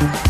Thank you.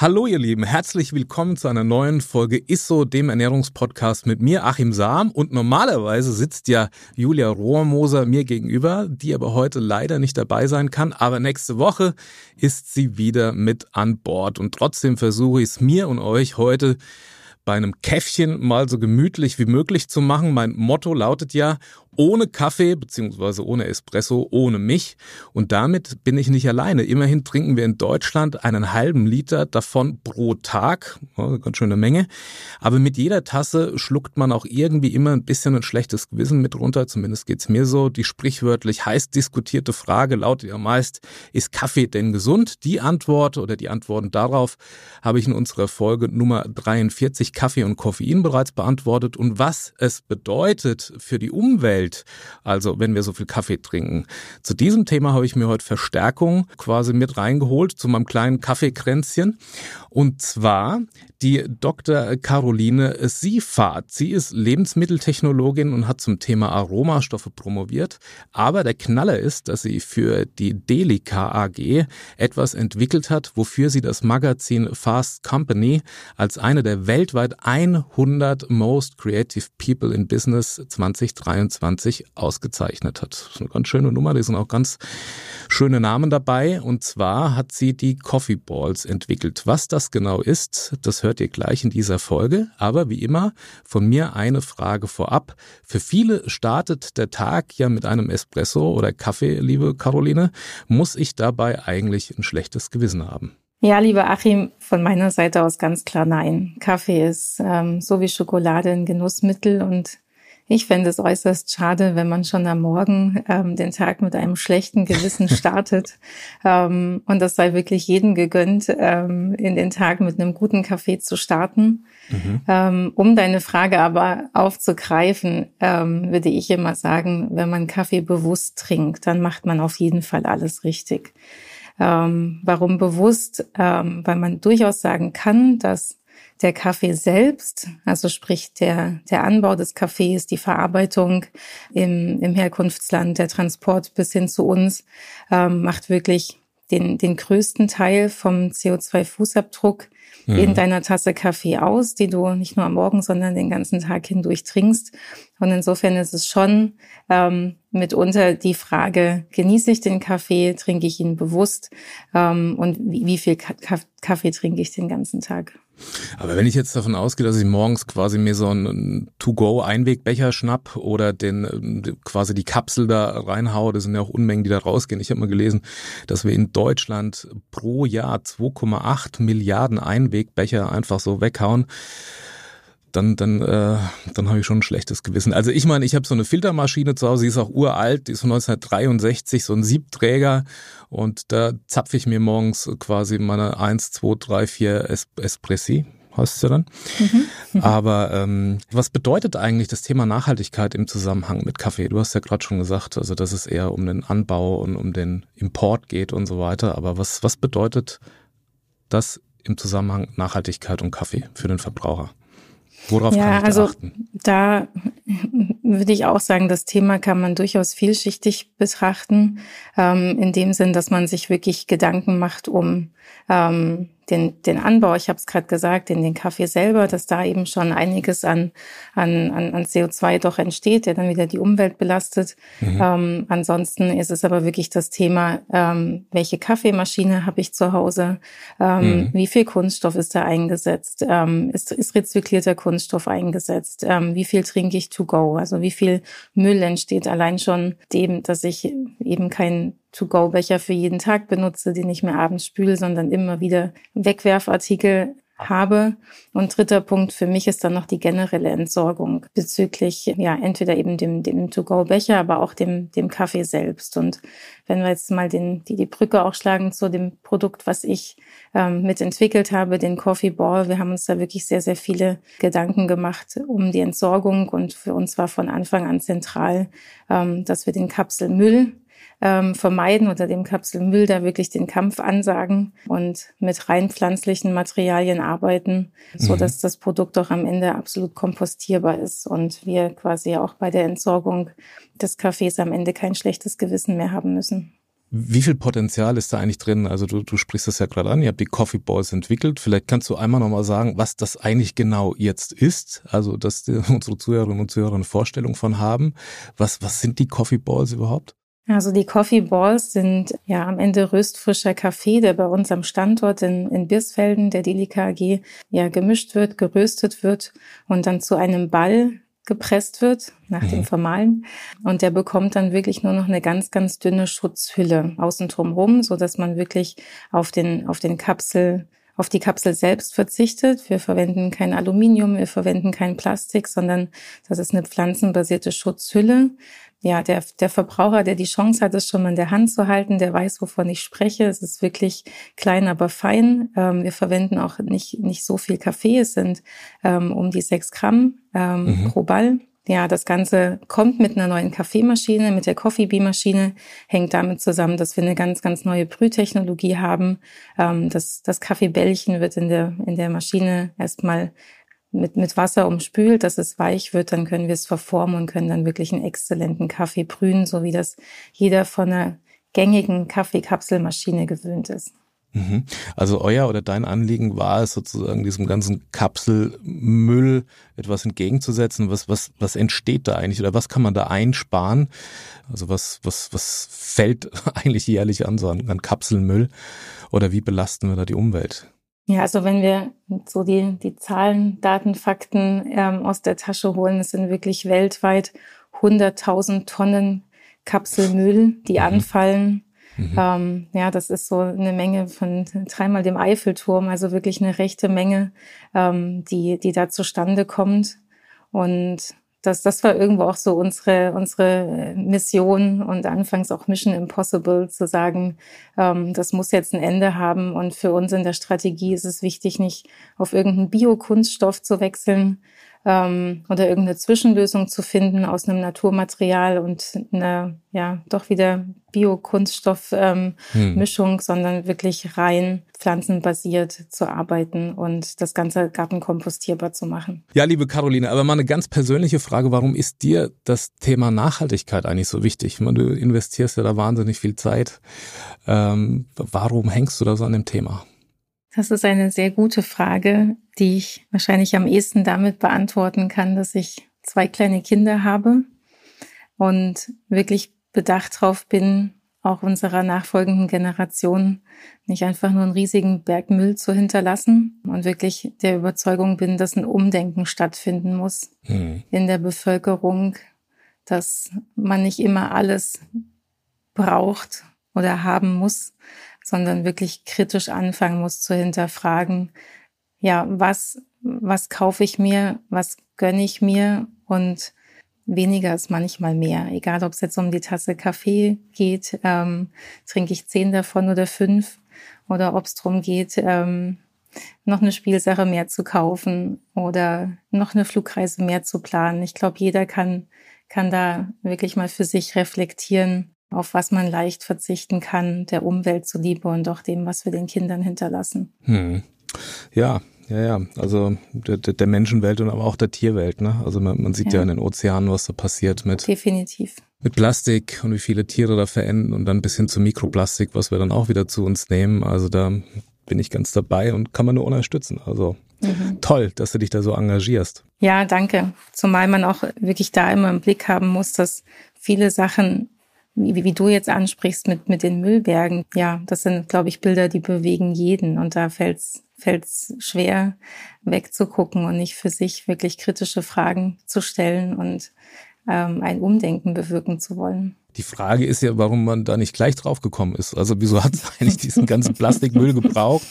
Hallo ihr Lieben, herzlich willkommen zu einer neuen Folge ISSO, dem Ernährungspodcast mit mir, Achim Sam. Und normalerweise sitzt ja Julia Rohrmoser mir gegenüber, die aber heute leider nicht dabei sein kann. Aber nächste Woche ist sie wieder mit an Bord. Und trotzdem versuche ich es mir und euch heute bei einem Käffchen mal so gemütlich wie möglich zu machen. Mein Motto lautet ja, ohne Kaffee beziehungsweise ohne Espresso, ohne mich. Und damit bin ich nicht alleine. Immerhin trinken wir in Deutschland einen halben Liter davon pro Tag. Ganz schöne Menge. Aber mit jeder Tasse schluckt man auch irgendwie immer ein bisschen ein schlechtes Gewissen mit runter. Zumindest geht's mir so. Die sprichwörtlich heiß diskutierte Frage lautet ja meist, ist Kaffee denn gesund? Die Antwort oder die Antworten darauf habe ich in unserer Folge Nummer 43 Kaffee und Koffein bereits beantwortet. Und was es bedeutet für die Umwelt, Welt. Also wenn wir so viel Kaffee trinken. Zu diesem Thema habe ich mir heute Verstärkung quasi mit reingeholt zu meinem kleinen Kaffeekränzchen. Und zwar die Dr. Caroline Siefahrt. Sie ist Lebensmitteltechnologin und hat zum Thema Aromastoffe promoviert. Aber der Knaller ist, dass sie für die Delica AG etwas entwickelt hat, wofür sie das Magazin Fast Company als eine der weltweit 100 Most Creative People in Business 2023 ausgezeichnet hat. Das ist eine ganz schöne Nummer. Die sind auch ganz schöne Namen dabei. Und zwar hat sie die Coffee Balls entwickelt. Was das genau ist, das hört ihr gleich in dieser Folge. Aber wie immer von mir eine Frage vorab. Für viele startet der Tag ja mit einem Espresso oder Kaffee, liebe Caroline. Muss ich dabei eigentlich ein schlechtes Gewissen haben? Ja, lieber Achim, von meiner Seite aus ganz klar nein. Kaffee ist ähm, so wie Schokolade ein Genussmittel und ich fände es äußerst schade, wenn man schon am Morgen ähm, den Tag mit einem schlechten Gewissen startet. ähm, und das sei wirklich jedem gegönnt, ähm, in den Tag mit einem guten Kaffee zu starten. Mhm. Ähm, um deine Frage aber aufzugreifen, ähm, würde ich immer sagen, wenn man Kaffee bewusst trinkt, dann macht man auf jeden Fall alles richtig. Ähm, warum bewusst? Weil man durchaus sagen kann, dass der Kaffee selbst, also sprich der, der Anbau des Kaffees, die Verarbeitung im, im Herkunftsland, der Transport bis hin zu uns, ähm, macht wirklich den, den größten Teil vom CO2-Fußabdruck mhm. in deiner Tasse Kaffee aus, die du nicht nur am Morgen, sondern den ganzen Tag hindurch trinkst. Und insofern ist es schon ähm, mitunter die Frage, genieße ich den Kaffee, trinke ich ihn bewusst ähm, und wie, wie viel Kaffee trinke ich den ganzen Tag? Aber wenn ich jetzt davon ausgehe, dass ich morgens quasi mir so einen To-Go-Einwegbecher schnapp oder den quasi die Kapsel da reinhaue, das sind ja auch Unmengen, die da rausgehen. Ich habe mal gelesen, dass wir in Deutschland pro Jahr 2,8 Milliarden Einwegbecher einfach so weghauen dann, dann, äh, dann habe ich schon ein schlechtes Gewissen. Also ich meine, ich habe so eine Filtermaschine zu Hause, die ist auch uralt, die ist von 1963, so ein Siebträger und da zapfe ich mir morgens quasi meine 1, 2, 3, 4 es Espressi, heißt es ja dann. Mhm. Aber ähm, was bedeutet eigentlich das Thema Nachhaltigkeit im Zusammenhang mit Kaffee? Du hast ja gerade schon gesagt, also dass es eher um den Anbau und um den Import geht und so weiter. Aber was, was bedeutet das im Zusammenhang Nachhaltigkeit und Kaffee für den Verbraucher? Worauf ja, kann ich da also achten? Da würde ich auch sagen, das Thema kann man durchaus vielschichtig betrachten, ähm, in dem Sinn, dass man sich wirklich Gedanken macht um ähm, den, den Anbau, ich habe es gerade gesagt, in den Kaffee selber, dass da eben schon einiges an, an, an, an CO2 doch entsteht, der dann wieder die Umwelt belastet. Mhm. Ähm, ansonsten ist es aber wirklich das Thema, ähm, welche Kaffeemaschine habe ich zu Hause, ähm, mhm. wie viel Kunststoff ist da eingesetzt, ähm, ist, ist rezyklierter Kunststoff eingesetzt, ähm, wie viel trinke ich to go, also wie viel Müll entsteht allein schon dem, dass ich eben kein To-Go-Becher für jeden Tag benutze, den ich mir abends spüle, sondern immer wieder Wegwerfartikel habe. Und dritter Punkt für mich ist dann noch die generelle Entsorgung bezüglich, ja, entweder eben dem, dem To-Go-Becher, aber auch dem, dem Kaffee selbst. Und wenn wir jetzt mal den, die, die Brücke auch schlagen zu dem Produkt, was ich ähm, mitentwickelt habe, den Coffee Ball, wir haben uns da wirklich sehr, sehr viele Gedanken gemacht um die Entsorgung und für uns war von Anfang an zentral, ähm, dass wir den Kapselmüll ähm, vermeiden oder dem Kapselmüll da wirklich den Kampf ansagen und mit rein pflanzlichen Materialien arbeiten, so mhm. dass das Produkt auch am Ende absolut kompostierbar ist und wir quasi auch bei der Entsorgung des Kaffees am Ende kein schlechtes Gewissen mehr haben müssen. Wie viel Potenzial ist da eigentlich drin? Also du, du sprichst das ja gerade an, ihr habt die Coffee Balls entwickelt. Vielleicht kannst du einmal nochmal sagen, was das eigentlich genau jetzt ist. Also, dass die, unsere Zuhörerinnen und Zuhörer eine Vorstellung von haben. Was, was sind die Coffee Balls überhaupt? Also die Coffee Balls sind ja am Ende röstfrischer Kaffee, der bei uns am Standort in, in Birsfelden, der Delika AG, ja gemischt wird, geröstet wird und dann zu einem Ball gepresst wird nach mhm. dem Vermahlen. Und der bekommt dann wirklich nur noch eine ganz, ganz dünne Schutzhülle außen drum rum, so dass man wirklich auf den, auf den Kapsel auf die Kapsel selbst verzichtet. Wir verwenden kein Aluminium, wir verwenden kein Plastik, sondern das ist eine pflanzenbasierte Schutzhülle, ja, der, der Verbraucher, der die Chance hat, es schon mal in der Hand zu halten, der weiß, wovon ich spreche. Es ist wirklich klein, aber fein. Ähm, wir verwenden auch nicht, nicht so viel Kaffee. Es sind ähm, um die sechs Gramm ähm, mhm. pro Ball. Ja, das Ganze kommt mit einer neuen Kaffeemaschine, mit der Coffee Bee Maschine, hängt damit zusammen, dass wir eine ganz, ganz neue Brühtechnologie haben. Ähm, das, das Kaffeebällchen wird in der, in der Maschine erstmal mit, mit Wasser umspült, dass es weich wird, dann können wir es verformen und können dann wirklich einen exzellenten Kaffee brühen, so wie das jeder von einer gängigen Kaffeekapselmaschine gewöhnt ist. Mhm. Also euer oder dein Anliegen war es sozusagen diesem ganzen Kapselmüll etwas entgegenzusetzen. Was, was, was entsteht da eigentlich oder was kann man da einsparen? Also was, was, was fällt eigentlich jährlich an so an, an Kapselmüll oder wie belasten wir da die Umwelt? Ja, also wenn wir so die, die Zahlen, Daten, Fakten ähm, aus der Tasche holen, es sind wirklich weltweit 100.000 Tonnen Kapselmüll, die mhm. anfallen. Mhm. Ähm, ja, das ist so eine Menge von dreimal dem Eiffelturm, also wirklich eine rechte Menge, ähm, die, die da zustande kommt. Und das, das war irgendwo auch so unsere, unsere Mission und anfangs auch Mission Impossible zu sagen, ähm, das muss jetzt ein Ende haben. Und für uns in der Strategie ist es wichtig, nicht auf irgendeinen Biokunststoff zu wechseln, ähm, oder irgendeine Zwischenlösung zu finden aus einem Naturmaterial und einer, ja, doch wieder Biokunststoff-Mischung, ähm, hm. sondern wirklich rein pflanzenbasiert zu arbeiten und das ganze gartenkompostierbar zu machen. Ja, liebe Caroline, aber mal eine ganz persönliche Frage. Warum ist dir das Thema Nachhaltigkeit eigentlich so wichtig? Meine, du investierst ja da wahnsinnig viel Zeit. Ähm, warum hängst du da so an dem Thema? Das ist eine sehr gute Frage, die ich wahrscheinlich am ehesten damit beantworten kann, dass ich zwei kleine Kinder habe und wirklich bedacht drauf bin, auch unserer nachfolgenden Generation nicht einfach nur einen riesigen Berg Müll zu hinterlassen und wirklich der Überzeugung bin, dass ein Umdenken stattfinden muss mhm. in der Bevölkerung, dass man nicht immer alles braucht oder haben muss, sondern wirklich kritisch anfangen muss zu hinterfragen, ja, was, was kaufe ich mir, was gönne ich mir und weniger ist manchmal mehr. Egal, ob es jetzt um die Tasse Kaffee geht, ähm, trinke ich zehn davon oder fünf, oder ob es darum geht, ähm, noch eine Spielsache mehr zu kaufen oder noch eine Flugreise mehr zu planen. Ich glaube, jeder kann, kann da wirklich mal für sich reflektieren, auf was man leicht verzichten kann, der Umwelt zuliebe und auch dem, was wir den Kindern hinterlassen. Hm. Ja, ja, ja. Also der, der Menschenwelt und aber auch der Tierwelt. Ne? Also man, man sieht ja. ja in den Ozeanen, was da passiert mit. Definitiv. Mit Plastik und wie viele Tiere da verenden und dann bis hin zu Mikroplastik, was wir dann auch wieder zu uns nehmen. Also da bin ich ganz dabei und kann man nur unterstützen. Also mhm. toll, dass du dich da so engagierst. Ja, danke. Zumal man auch wirklich da immer im Blick haben muss, dass viele Sachen wie, wie du jetzt ansprichst mit, mit den Müllbergen, ja, das sind, glaube ich, Bilder, die bewegen jeden. Und da fällt es schwer, wegzugucken und nicht für sich wirklich kritische Fragen zu stellen und ähm, ein Umdenken bewirken zu wollen. Die Frage ist ja, warum man da nicht gleich drauf gekommen ist. Also wieso hat es eigentlich diesen ganzen Plastikmüll gebraucht,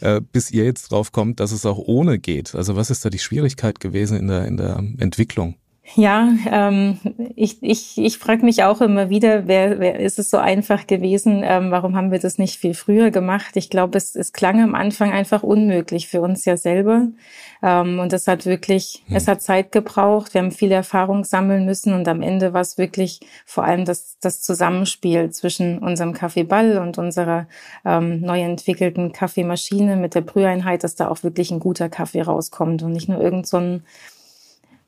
äh, bis ihr jetzt drauf kommt, dass es auch ohne geht? Also was ist da die Schwierigkeit gewesen in der, in der Entwicklung? Ja, ähm, ich, ich, ich frage mich auch immer wieder, wer, wer ist es so einfach gewesen? Ähm, warum haben wir das nicht viel früher gemacht? Ich glaube, es, es klang am Anfang einfach unmöglich für uns ja selber. Ähm, und es hat wirklich, hm. es hat Zeit gebraucht. Wir haben viel Erfahrung sammeln müssen und am Ende war es wirklich vor allem das, das Zusammenspiel zwischen unserem Kaffeeball und unserer ähm, neu entwickelten Kaffeemaschine mit der Brüheinheit, dass da auch wirklich ein guter Kaffee rauskommt und nicht nur irgend so ein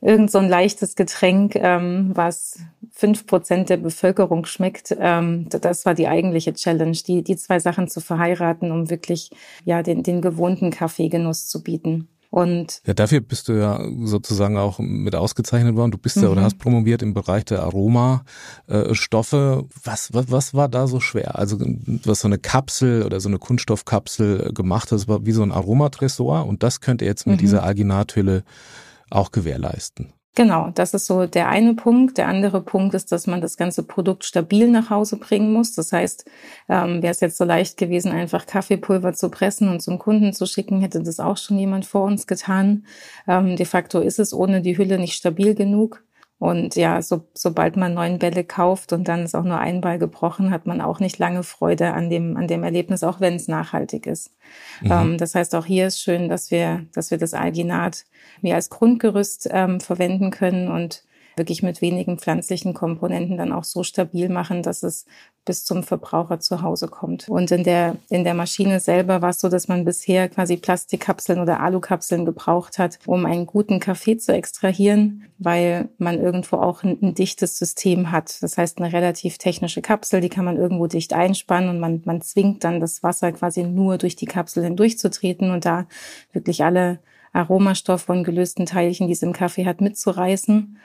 irgend so ein leichtes Getränk, ähm, was fünf Prozent der Bevölkerung schmeckt. Ähm, das war die eigentliche Challenge, die, die zwei Sachen zu verheiraten, um wirklich ja den, den gewohnten Kaffeegenuss zu bieten. Und ja, dafür bist du ja sozusagen auch mit ausgezeichnet worden. Du bist ja oder mhm. hast promoviert im Bereich der Aromastoffe. Was, was, was war da so schwer? Also was so eine Kapsel oder so eine Kunststoffkapsel gemacht hat, das war wie so ein Aromatresor und das könnt ihr jetzt mit mhm. dieser Alginathülle auch gewährleisten. Genau, das ist so der eine Punkt. Der andere Punkt ist, dass man das ganze Produkt stabil nach Hause bringen muss. Das heißt, ähm, wäre es jetzt so leicht gewesen, einfach Kaffeepulver zu pressen und zum Kunden zu schicken, hätte das auch schon jemand vor uns getan. Ähm, de facto ist es ohne die Hülle nicht stabil genug. Und ja, so, sobald man neuen Bälle kauft und dann ist auch nur ein Ball gebrochen, hat man auch nicht lange Freude an dem, an dem Erlebnis, auch wenn es nachhaltig ist. Mhm. Ähm, das heißt, auch hier ist schön, dass wir, dass wir das Alginat wie als Grundgerüst ähm, verwenden können und wirklich mit wenigen pflanzlichen Komponenten dann auch so stabil machen, dass es bis zum Verbraucher zu Hause kommt. Und in der, in der Maschine selber war es so, dass man bisher quasi Plastikkapseln oder Alukapseln gebraucht hat, um einen guten Kaffee zu extrahieren, weil man irgendwo auch ein, ein dichtes System hat. Das heißt, eine relativ technische Kapsel, die kann man irgendwo dicht einspannen und man, man zwingt dann das Wasser quasi nur durch die Kapsel hindurchzutreten und da wirklich alle Aromastoffe und gelösten Teilchen, die es im Kaffee hat, mitzureißen.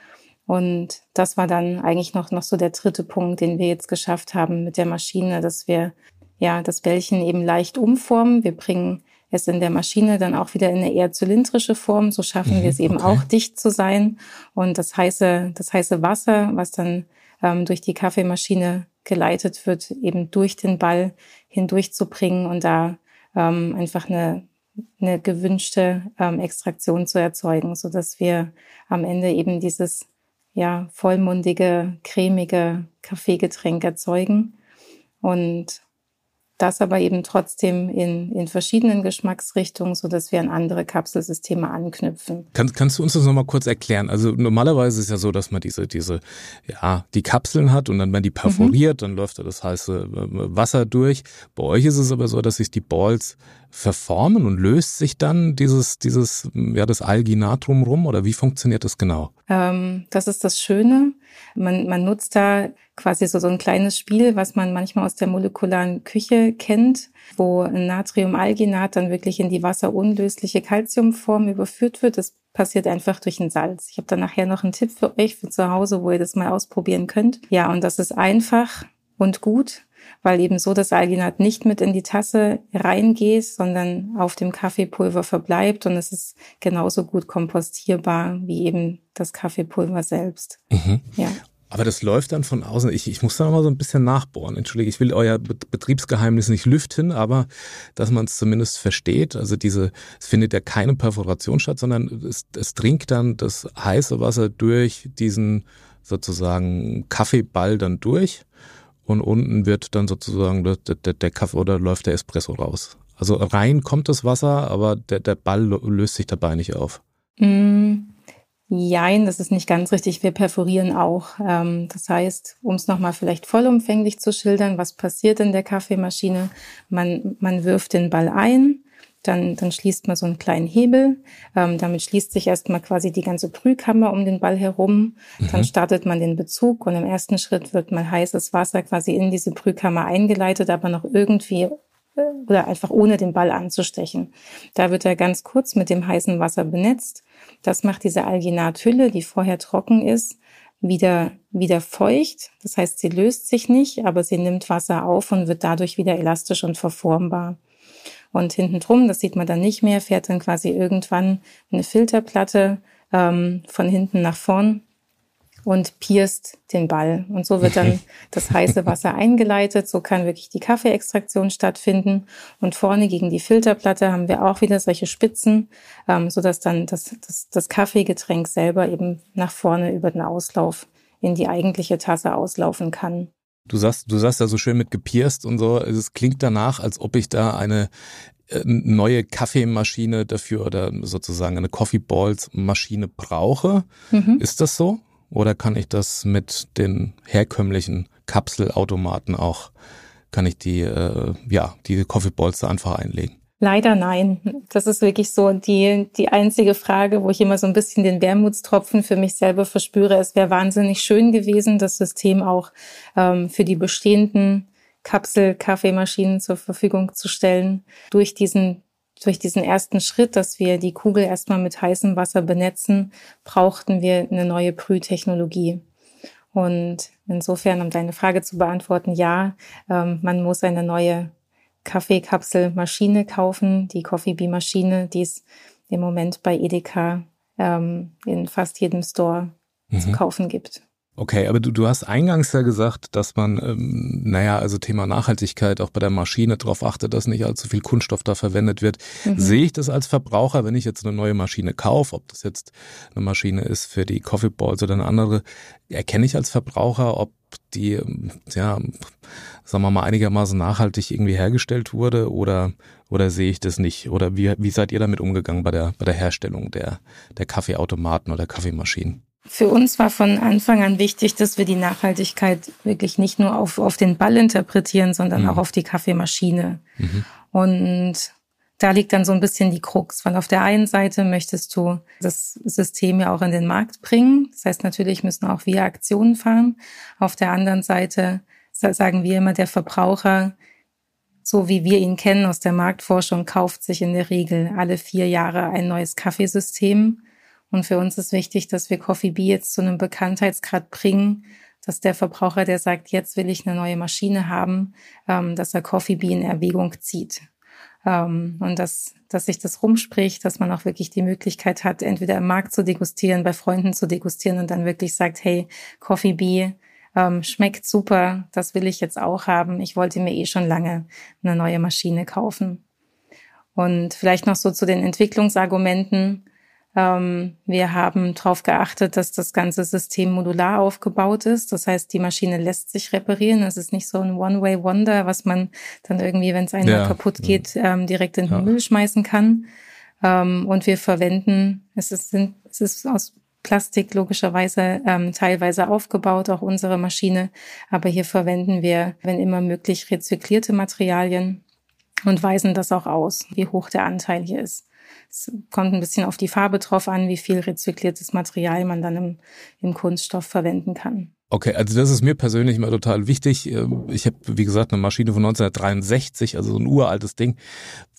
Und das war dann eigentlich noch, noch so der dritte Punkt, den wir jetzt geschafft haben mit der Maschine, dass wir ja das Bällchen eben leicht umformen. Wir bringen es in der Maschine dann auch wieder in eine eher zylindrische Form. So schaffen wir es mhm, eben okay. auch dicht zu sein. Und das heiße, das heiße Wasser, was dann ähm, durch die Kaffeemaschine geleitet wird, eben durch den Ball hindurchzubringen und da ähm, einfach eine eine gewünschte ähm, Extraktion zu erzeugen, so dass wir am Ende eben dieses ja vollmundige, cremige Kaffeegetränk erzeugen und das aber eben trotzdem in, in verschiedenen Geschmacksrichtungen, so dass wir an andere Kapselsysteme anknüpfen. Kann, kannst du uns das nochmal kurz erklären? Also normalerweise ist ja so, dass man diese, diese, ja, die Kapseln hat und dann wenn die perforiert, mhm. dann läuft da das heiße äh, Wasser durch. Bei euch ist es aber so, dass sich die Balls verformen und löst sich dann dieses, dieses, ja, das Alginat drumrum oder wie funktioniert das genau? Ähm, das ist das Schöne. Man, man nutzt da quasi so, so ein kleines Spiel, was man manchmal aus der molekularen Küche kennt, wo Natriumalginat dann wirklich in die wasserunlösliche Calciumform überführt wird. Das passiert einfach durch ein Salz. Ich habe dann nachher noch einen Tipp für euch für zu Hause, wo ihr das mal ausprobieren könnt. Ja, und das ist einfach und gut weil eben so das Alginat nicht mit in die Tasse reingeht, sondern auf dem Kaffeepulver verbleibt und es ist genauso gut kompostierbar wie eben das Kaffeepulver selbst. Mhm. Ja. Aber das läuft dann von außen. Ich, ich muss da noch mal so ein bisschen nachbohren. Entschuldige, ich will euer Betriebsgeheimnis nicht lüften, aber dass man es zumindest versteht. Also diese, es findet ja keine Perforation statt, sondern es, es dringt dann das heiße Wasser durch diesen sozusagen Kaffeeball dann durch und unten wird dann sozusagen der, der, der Kaffee oder läuft der Espresso raus. Also rein kommt das Wasser, aber der, der Ball löst sich dabei nicht auf. Mm, jein, das ist nicht ganz richtig. Wir perforieren auch. Ähm, das heißt, um es nochmal vielleicht vollumfänglich zu schildern, was passiert in der Kaffeemaschine? Man, man wirft den Ball ein, dann, dann schließt man so einen kleinen Hebel. Ähm, damit schließt sich erstmal quasi die ganze Brühkammer um den Ball herum. Mhm. Dann startet man den Bezug und im ersten Schritt wird mal heißes Wasser quasi in diese Brühkammer eingeleitet, aber noch irgendwie oder einfach ohne den Ball anzustechen. Da wird er ganz kurz mit dem heißen Wasser benetzt. Das macht diese Alginathülle, die vorher trocken ist, wieder, wieder feucht. Das heißt, sie löst sich nicht, aber sie nimmt Wasser auf und wird dadurch wieder elastisch und verformbar. Und hinten drum, das sieht man dann nicht mehr, fährt dann quasi irgendwann eine Filterplatte ähm, von hinten nach vorn und pierst den Ball. Und so wird dann das heiße Wasser eingeleitet. So kann wirklich die Kaffeeextraktion stattfinden. Und vorne gegen die Filterplatte haben wir auch wieder solche Spitzen, ähm, so dass dann das, das, das Kaffeegetränk selber eben nach vorne über den Auslauf in die eigentliche Tasse auslaufen kann. Du sagst, du sagst ja so schön mit gepierst und so. Es klingt danach, als ob ich da eine äh, neue Kaffeemaschine dafür oder sozusagen eine Coffee Balls Maschine brauche. Mhm. Ist das so? Oder kann ich das mit den herkömmlichen Kapselautomaten auch, kann ich die, äh, ja, die Coffee Balls da einfach einlegen? Leider nein. Das ist wirklich so die, die einzige Frage, wo ich immer so ein bisschen den Wermutstropfen für mich selber verspüre. Es wäre wahnsinnig schön gewesen, das System auch ähm, für die bestehenden Kapsel-Kaffeemaschinen zur Verfügung zu stellen. Durch diesen durch diesen ersten Schritt, dass wir die Kugel erstmal mit heißem Wasser benetzen, brauchten wir eine neue Brühtechnologie. Und insofern, um deine Frage zu beantworten, ja, ähm, man muss eine neue Kaffeekapselmaschine kaufen, die Coffee Bee Maschine, die es im Moment bei Edeka ähm, in fast jedem Store mhm. zu kaufen gibt. Okay, aber du, du hast eingangs ja gesagt, dass man, ähm, naja, also Thema Nachhaltigkeit auch bei der Maschine darauf achtet, dass nicht allzu viel Kunststoff da verwendet wird. Mhm. Sehe ich das als Verbraucher, wenn ich jetzt eine neue Maschine kaufe, ob das jetzt eine Maschine ist für die Coffee Balls oder eine andere, erkenne ich als Verbraucher, ob die, ja, sagen wir mal, einigermaßen nachhaltig irgendwie hergestellt wurde oder, oder sehe ich das nicht? Oder wie, wie seid ihr damit umgegangen bei der, bei der Herstellung der, der Kaffeeautomaten oder Kaffeemaschinen? Für uns war von Anfang an wichtig, dass wir die Nachhaltigkeit wirklich nicht nur auf, auf den Ball interpretieren, sondern mhm. auch auf die Kaffeemaschine. Mhm. Und da liegt dann so ein bisschen die Krux, weil auf der einen Seite möchtest du das System ja auch in den Markt bringen. Das heißt, natürlich müssen auch wir Aktionen fahren. Auf der anderen Seite sagen wir immer, der Verbraucher, so wie wir ihn kennen aus der Marktforschung, kauft sich in der Regel alle vier Jahre ein neues Kaffeesystem. Und für uns ist wichtig, dass wir Coffee Bee jetzt zu einem Bekanntheitsgrad bringen, dass der Verbraucher, der sagt, jetzt will ich eine neue Maschine haben, ähm, dass er Coffee Bee in Erwägung zieht. Ähm, und dass, dass sich das rumspricht, dass man auch wirklich die Möglichkeit hat, entweder im Markt zu degustieren, bei Freunden zu degustieren und dann wirklich sagt, hey, Coffee Bee ähm, schmeckt super, das will ich jetzt auch haben. Ich wollte mir eh schon lange eine neue Maschine kaufen. Und vielleicht noch so zu den Entwicklungsargumenten. Ähm, wir haben darauf geachtet, dass das ganze System modular aufgebaut ist. Das heißt, die Maschine lässt sich reparieren. Es ist nicht so ein One-Way-Wonder, was man dann irgendwie, wenn es einmal ja, kaputt geht, ja. ähm, direkt in den ja. Müll schmeißen kann. Ähm, und wir verwenden, es ist, es ist aus Plastik logischerweise ähm, teilweise aufgebaut, auch unsere Maschine. Aber hier verwenden wir, wenn immer möglich, rezyklierte Materialien und weisen das auch aus, wie hoch der Anteil hier ist. Es kommt ein bisschen auf die Farbe drauf an, wie viel rezykliertes Material man dann im, im Kunststoff verwenden kann. Okay, also das ist mir persönlich immer total wichtig. Ähm, ich habe, wie gesagt, eine Maschine von 1963, also so ein uraltes Ding,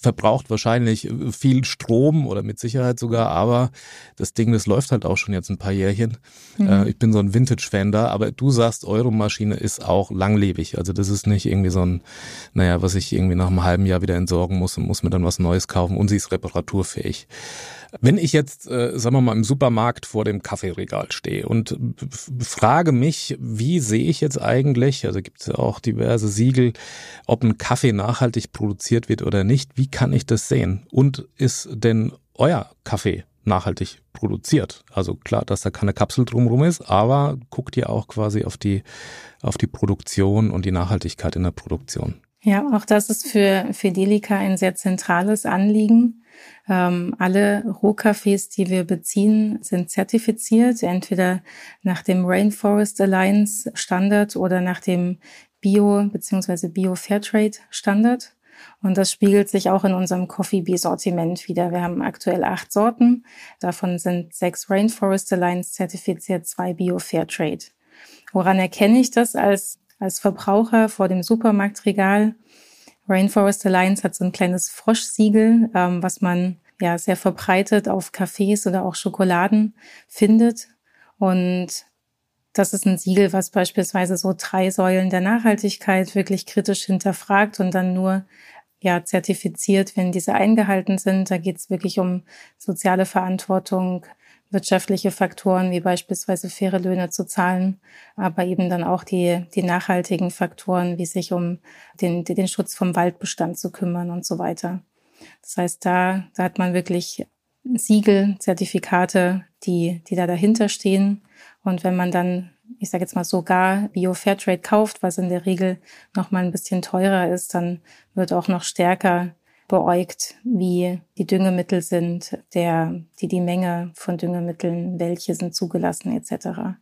verbraucht wahrscheinlich äh, viel Strom oder mit Sicherheit sogar, aber das Ding, das läuft halt auch schon jetzt ein paar Jährchen. Mhm. Äh, ich bin so ein Vintage-Fan da, aber du sagst, eure Maschine ist auch langlebig. Also das ist nicht irgendwie so ein, naja, was ich irgendwie nach einem halben Jahr wieder entsorgen muss und muss mir dann was Neues kaufen und sie ist reparaturfähig. Wenn ich jetzt, äh, sagen wir mal, im Supermarkt vor dem Kaffeeregal stehe und frage mich, wie sehe ich jetzt eigentlich, also gibt es ja auch diverse Siegel, ob ein Kaffee nachhaltig produziert wird oder nicht, wie kann ich das sehen? Und ist denn euer Kaffee nachhaltig produziert? Also klar, dass da keine Kapsel drumherum ist, aber guckt ihr auch quasi auf die, auf die Produktion und die Nachhaltigkeit in der Produktion. Ja, auch das ist für Fidelica ein sehr zentrales Anliegen. Ähm, alle Rohkaffees, die wir beziehen, sind zertifiziert, entweder nach dem Rainforest Alliance Standard oder nach dem Bio- bzw. Bio-Fairtrade Standard. Und das spiegelt sich auch in unserem Coffee Bee Sortiment wieder. Wir haben aktuell acht Sorten. Davon sind sechs Rainforest Alliance zertifiziert, zwei Bio Fairtrade. Woran erkenne ich das als, als Verbraucher vor dem Supermarktregal? Rainforest Alliance hat so ein kleines Froschsiegel, ähm, was man ja sehr verbreitet auf Cafés oder auch Schokoladen findet. Und das ist ein Siegel, was beispielsweise so drei Säulen der Nachhaltigkeit wirklich kritisch hinterfragt und dann nur ja zertifiziert, wenn diese eingehalten sind. Da geht es wirklich um soziale Verantwortung, wirtschaftliche Faktoren wie beispielsweise faire Löhne zu zahlen, aber eben dann auch die, die nachhaltigen Faktoren, wie sich um den, den Schutz vom Waldbestand zu kümmern und so weiter. Das heißt, da, da hat man wirklich Siegel, Zertifikate, die, die da dahinter stehen. Und wenn man dann, ich sage jetzt mal sogar Bio Fairtrade kauft, was in der Regel noch mal ein bisschen teurer ist, dann wird auch noch stärker beäugt, wie die Düngemittel sind, der, die, die Menge von Düngemitteln, welche sind zugelassen etc.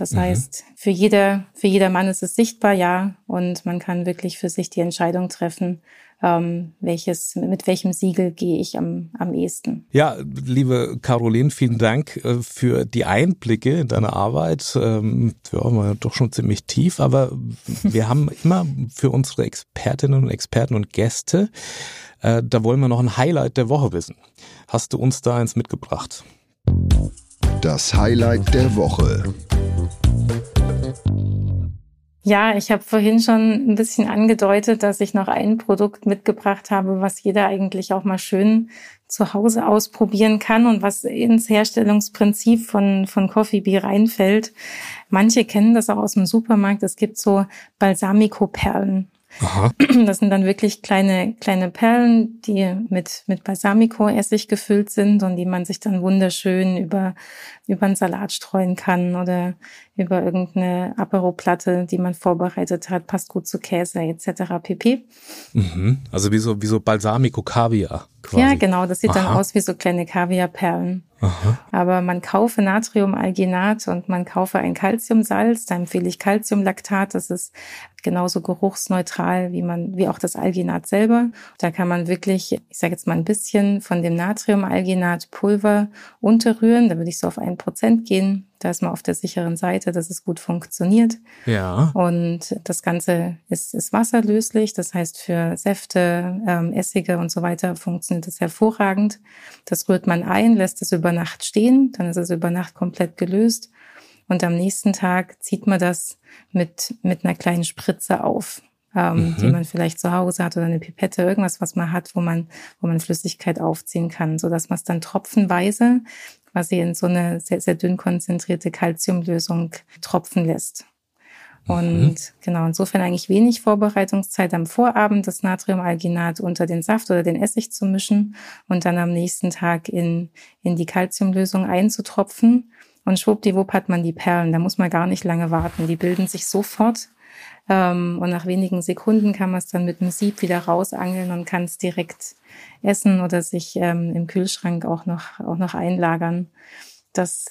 Das mhm. heißt, für jeder, für jeder Mann ist es sichtbar, ja, und man kann wirklich für sich die Entscheidung treffen, ähm, welches, mit welchem Siegel gehe ich am, am ehesten. Ja, liebe Caroline, vielen Dank äh, für die Einblicke in deine Arbeit. Ähm, ja, war doch schon ziemlich tief, aber wir haben immer für unsere Expertinnen und Experten und Gäste, äh, da wollen wir noch ein Highlight der Woche wissen. Hast du uns da eins mitgebracht? Das Highlight der Woche. Ja, ich habe vorhin schon ein bisschen angedeutet, dass ich noch ein Produkt mitgebracht habe, was jeder eigentlich auch mal schön zu Hause ausprobieren kann und was ins Herstellungsprinzip von, von Coffee Bee reinfällt. Manche kennen das auch aus dem Supermarkt. Es gibt so Balsamico-Perlen. Aha. Das sind dann wirklich kleine, kleine Perlen, die mit, mit Balsamico-Essig gefüllt sind und die man sich dann wunderschön über, über einen Salat streuen kann oder über irgendeine Apero-Platte, die man vorbereitet hat, passt gut zu Käse etc. pp. Mhm. Also wie so, wie so Balsamico-Kaviar. Quasi. Ja, genau. Das sieht Aha. dann aus wie so kleine Kaviarperlen. Aha. Aber man kaufe Natriumalginat und man kaufe ein Calciumsalz. Da empfehle ich Calciumlaktat. Das ist genauso geruchsneutral wie man, wie auch das Alginat selber. Da kann man wirklich, ich sage jetzt mal ein bisschen von dem Natriumalginat Pulver unterrühren. Da würde ich so auf ein Prozent gehen. Da ist man auf der sicheren Seite, dass es gut funktioniert. Ja. Und das Ganze ist, ist wasserlöslich. Das heißt, für Säfte, ähm, Essige und so weiter funktioniert es hervorragend. Das rührt man ein, lässt es über Nacht stehen. Dann ist es über Nacht komplett gelöst. Und am nächsten Tag zieht man das mit, mit einer kleinen Spritze auf. Ähm, mhm. die man vielleicht zu Hause hat oder eine Pipette, irgendwas, was man hat, wo man, wo man Flüssigkeit aufziehen kann, so dass man es dann tropfenweise quasi in so eine sehr, sehr dünn konzentrierte Calciumlösung tropfen lässt. Und mhm. genau, insofern eigentlich wenig Vorbereitungszeit am Vorabend, das Natriumalginat unter den Saft oder den Essig zu mischen und dann am nächsten Tag in, in die Calciumlösung einzutropfen. Und schwuppdiwupp hat man die Perlen. Da muss man gar nicht lange warten. Die bilden sich sofort. Ähm, und nach wenigen Sekunden kann man es dann mit dem Sieb wieder rausangeln und kann es direkt essen oder sich ähm, im Kühlschrank auch noch, auch noch einlagern. Das,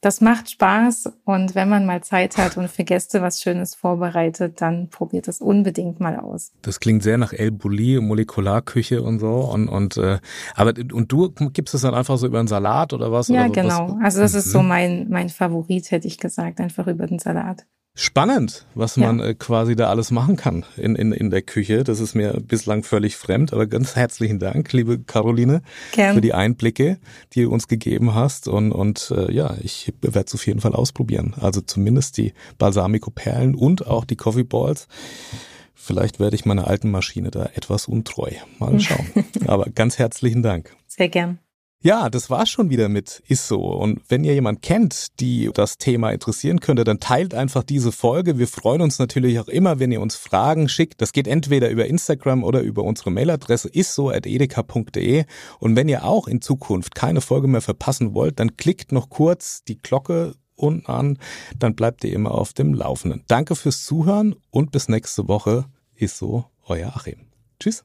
das macht Spaß und wenn man mal Zeit hat und für Gäste was Schönes vorbereitet, dann probiert es unbedingt mal aus. Das klingt sehr nach El Bulli, Molekularküche und so und und äh, aber und du gibst es dann einfach so über einen Salat oder was? Ja, oder genau. Was? Also das ist so mhm. mein mein Favorit, hätte ich gesagt, einfach über den Salat. Spannend, was man ja. äh, quasi da alles machen kann in, in, in der Küche. Das ist mir bislang völlig fremd, aber ganz herzlichen Dank, liebe Caroline, Gern. für die Einblicke, die du uns gegeben hast. Und, und äh, ja, ich werde es auf jeden Fall ausprobieren. Also zumindest die Balsamico-Perlen und auch die Coffee Balls. Vielleicht werde ich meiner alten Maschine da etwas untreu. Mal schauen. aber ganz herzlichen Dank. Sehr gern. Ja, das war's schon wieder mit Isso. Und wenn ihr jemand kennt, die das Thema interessieren könnte, dann teilt einfach diese Folge. Wir freuen uns natürlich auch immer, wenn ihr uns Fragen schickt. Das geht entweder über Instagram oder über unsere Mailadresse isso.edeka.de. Und wenn ihr auch in Zukunft keine Folge mehr verpassen wollt, dann klickt noch kurz die Glocke unten an. Dann bleibt ihr immer auf dem Laufenden. Danke fürs Zuhören und bis nächste Woche. Isso, euer Achim. Tschüss.